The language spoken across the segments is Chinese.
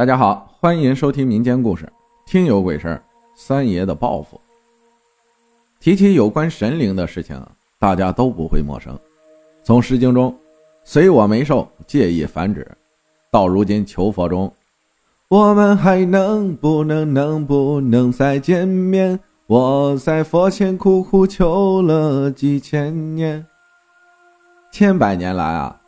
大家好，欢迎收听民间故事《听有鬼事儿三爷的报复。提起有关神灵的事情，大家都不会陌生。从《诗经》中“随我眉寿，借意繁殖”，到如今求佛中“我们还能不能能不能再见面？我在佛前苦苦求了几千年。”千百年来啊，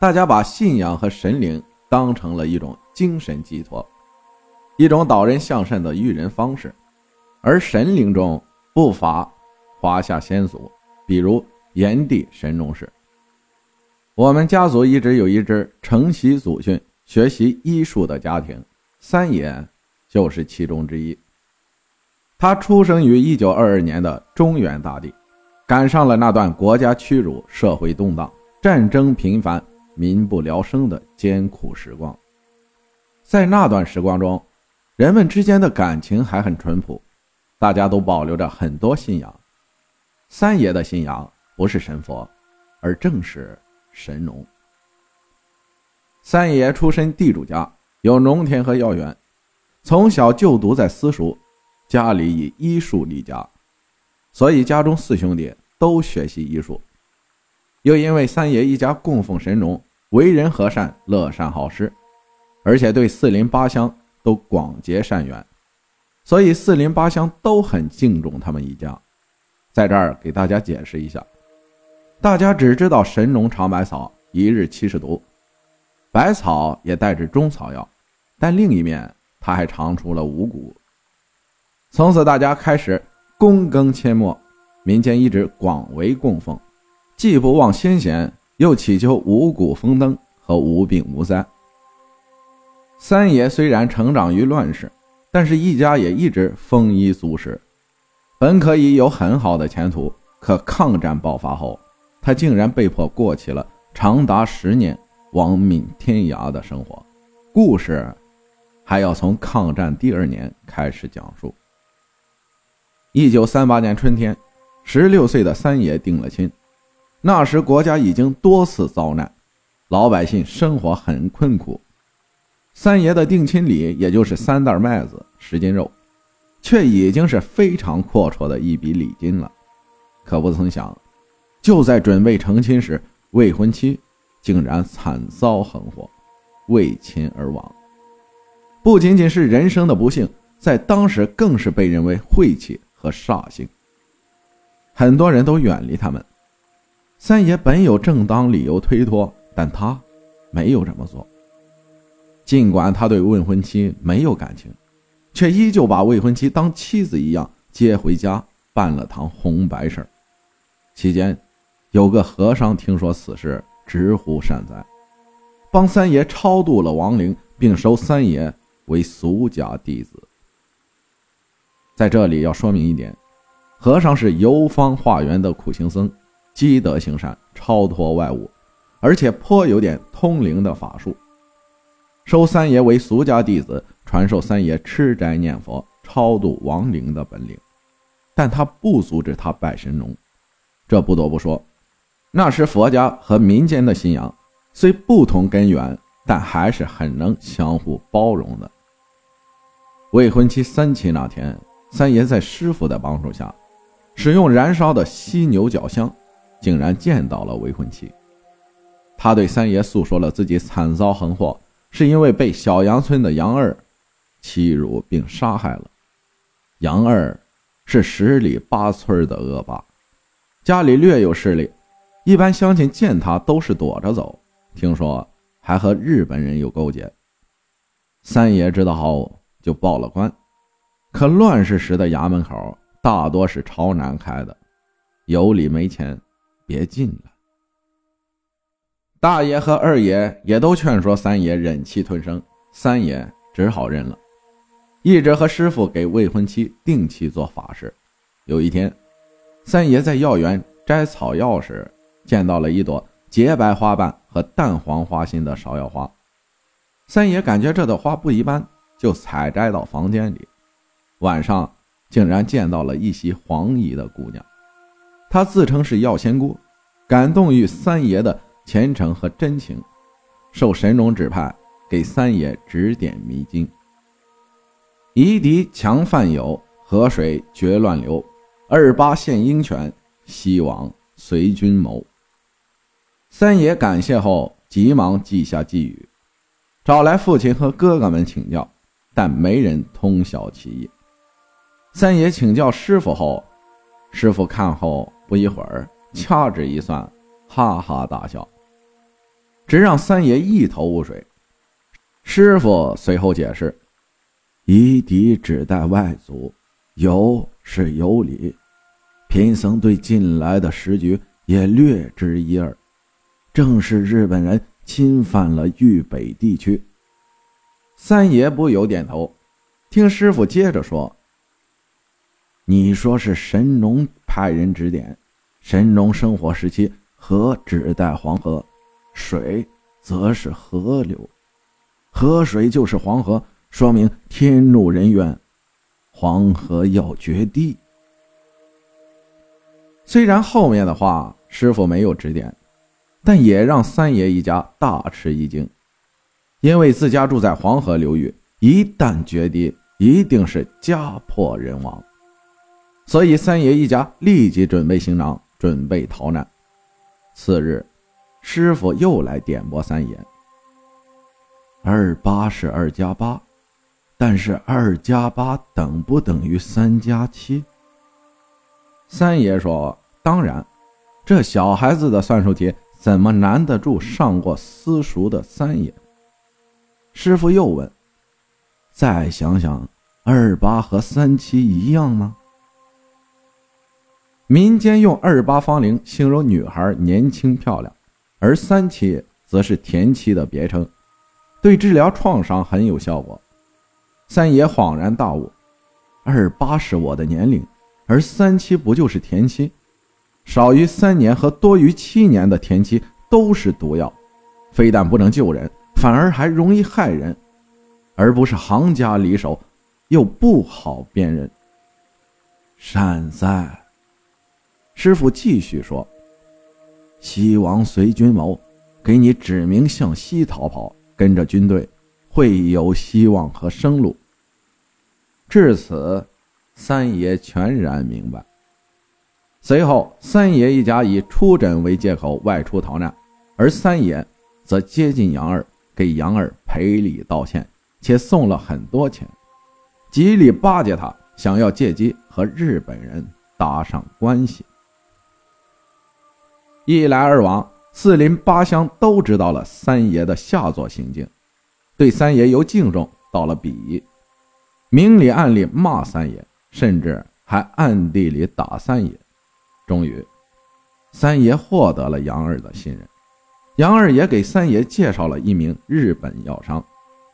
大家把信仰和神灵当成了一种。精神寄托，一种导人向善的育人方式，而神灵中不乏华夏先祖，比如炎帝神农氏。我们家族一直有一支承袭祖训、学习医术的家庭，三爷就是其中之一。他出生于一九二二年的中原大地，赶上了那段国家屈辱、社会动荡、战争频繁、民不聊生的艰苦时光。在那段时光中，人们之间的感情还很淳朴，大家都保留着很多信仰。三爷的信仰不是神佛，而正是神农。三爷出身地主家，有农田和药园，从小就读在私塾，家里以医术立家，所以家中四兄弟都学习医术。又因为三爷一家供奉神农，为人和善，乐善好施。而且对四邻八乡都广结善缘，所以四邻八乡都很敬重他们一家。在这儿给大家解释一下，大家只知道神农尝百草，一日七十毒，百草也带着中草药，但另一面他还尝出了五谷。从此大家开始躬耕阡陌，民间一直广为供奉，既不忘先贤，又祈求五谷丰登和无病无灾。三爷虽然成长于乱世，但是一家也一直丰衣足食，本可以有很好的前途。可抗战爆发后，他竟然被迫过起了长达十年亡命天涯的生活。故事还要从抗战第二年开始讲述。一九三八年春天，十六岁的三爷定了亲。那时国家已经多次遭难，老百姓生活很困苦。三爷的定亲礼，也就是三袋麦子、十斤肉，却已经是非常阔绰的一笔礼金了。可不曾想，就在准备成亲时，未婚妻竟然惨遭横祸，为亲而亡。不仅仅是人生的不幸，在当时更是被认为晦气和煞星，很多人都远离他们。三爷本有正当理由推脱，但他没有这么做。尽管他对未婚妻没有感情，却依旧把未婚妻当妻子一样接回家，办了堂红白事儿期间，有个和尚听说此事，直呼善哉，帮三爷超度了亡灵，并收三爷为俗家弟子。在这里要说明一点，和尚是游方化缘的苦行僧，积德行善，超脱外物，而且颇有点通灵的法术。收三爷为俗家弟子，传授三爷吃斋念佛、超度亡灵的本领，但他不阻止他拜神农。这不得不说，那时佛家和民间的信仰虽不同根源，但还是很能相互包容的。未婚妻三七那天，三爷在师傅的帮助下，使用燃烧的犀牛角香，竟然见到了未婚妻。他对三爷诉说了自己惨遭横祸。是因为被小杨村的杨二欺辱并杀害了。杨二是十里八村的恶霸，家里略有势力，一般乡亲见他都是躲着走。听说还和日本人有勾结。三爷知道后就报了官，可乱世时的衙门口大多是朝南开的，有理没钱，别进了。大爷和二爷也都劝说三爷忍气吞声，三爷只好认了，一直和师傅给未婚妻定期做法事。有一天，三爷在药园摘草药时，见到了一朵洁白花瓣和淡黄花心的芍药花。三爷感觉这朵花不一般，就采摘到房间里。晚上竟然见到了一袭黄衣的姑娘，她自称是药仙姑，感动于三爷的。虔诚和真情，受神农指派，给三爷指点迷津。夷狄强犯友，河水绝乱流。二八献鹰犬，西王随军谋。三爷感谢后，急忙记下寄语，找来父亲和哥哥们请教，但没人通晓其意。三爷请教师傅后，师傅看后不一会儿，掐指一算，哈哈大笑，只让三爷一头雾水。师傅随后解释：“夷狄只待外族，有是有理。贫僧对近来的时局也略知一二。”正是日本人侵犯了豫北地区。三爷不由点头，听师傅接着说：“你说是神农派人指点，神农生活时期何只带黄河，水则是河流，河水就是黄河，说明天怒人怨，黄河要决堤。”虽然后面的话师傅没有指点。但也让三爷一家大吃一惊，因为自家住在黄河流域，一旦决堤，一定是家破人亡。所以三爷一家立即准备行囊，准备逃难。次日，师傅又来点拨三爷：“二八是二加八，但是二加八等不等于三加七？”三爷说：“当然，这小孩子的算术题。”怎么难得住上过私塾的三爷？师傅又问：“再想想，二八和三七一样吗？”民间用“二八芳龄”形容女孩年轻漂亮，而“三七”则是田七的别称，对治疗创伤很有效果。三爷恍然大悟：“二八是我的年龄，而三七不就是田七？”少于三年和多于七年的田七都是毒药，非但不能救人，反而还容易害人，而不是行家里手，又不好辨认。善哉，师傅继续说：“西王随军谋，给你指明向西逃跑，跟着军队会有希望和生路。”至此，三爷全然明白。随后，三爷一家以出诊为借口外出逃难，而三爷则接近杨二，给杨二赔礼道歉，且送了很多钱，极力巴结他，想要借机和日本人搭上关系。一来二往，四邻八乡都知道了三爷的下作行径，对三爷由敬重到了鄙夷，明里暗里骂三爷，甚至还暗地里打三爷。终于，三爷获得了杨二的信任。杨二也给三爷介绍了一名日本药商，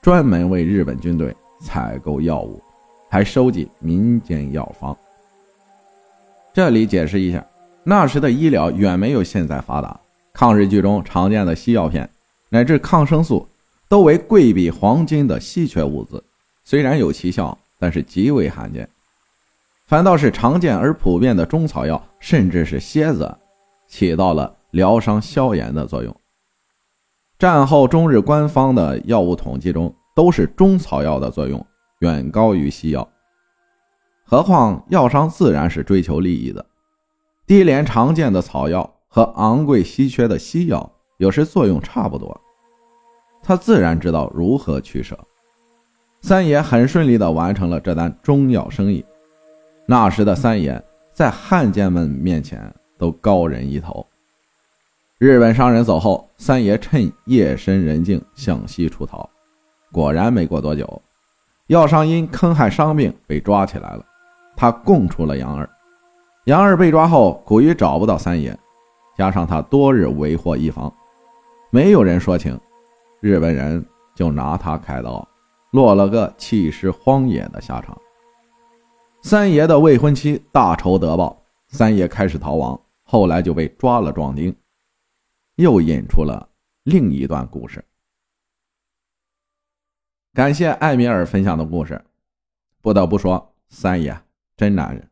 专门为日本军队采购药物，还收集民间药方。这里解释一下，那时的医疗远没有现在发达，抗日剧中常见的西药片乃至抗生素，都为贵比黄金的稀缺物资，虽然有奇效，但是极为罕见。反倒是常见而普遍的中草药，甚至是蝎子，起到了疗伤消炎的作用。战后中日官方的药物统计中，都是中草药的作用远高于西药。何况药商自然是追求利益的，低廉常见的草药和昂贵稀缺的西药有时作用差不多，他自然知道如何取舍。三爷很顺利地完成了这单中药生意。那时的三爷在汉奸们面前都高人一头。日本商人走后，三爷趁夜深人静向西出逃。果然没过多久，药商因坑害伤病被抓起来了。他供出了杨二。杨二被抓后，苦于找不到三爷，加上他多日为祸一方，没有人说情，日本人就拿他开刀，落了个弃尸荒野的下场。三爷的未婚妻大仇得报，三爷开始逃亡，后来就被抓了壮丁，又引出了另一段故事。感谢艾米尔分享的故事，不得不说，三爷真男人。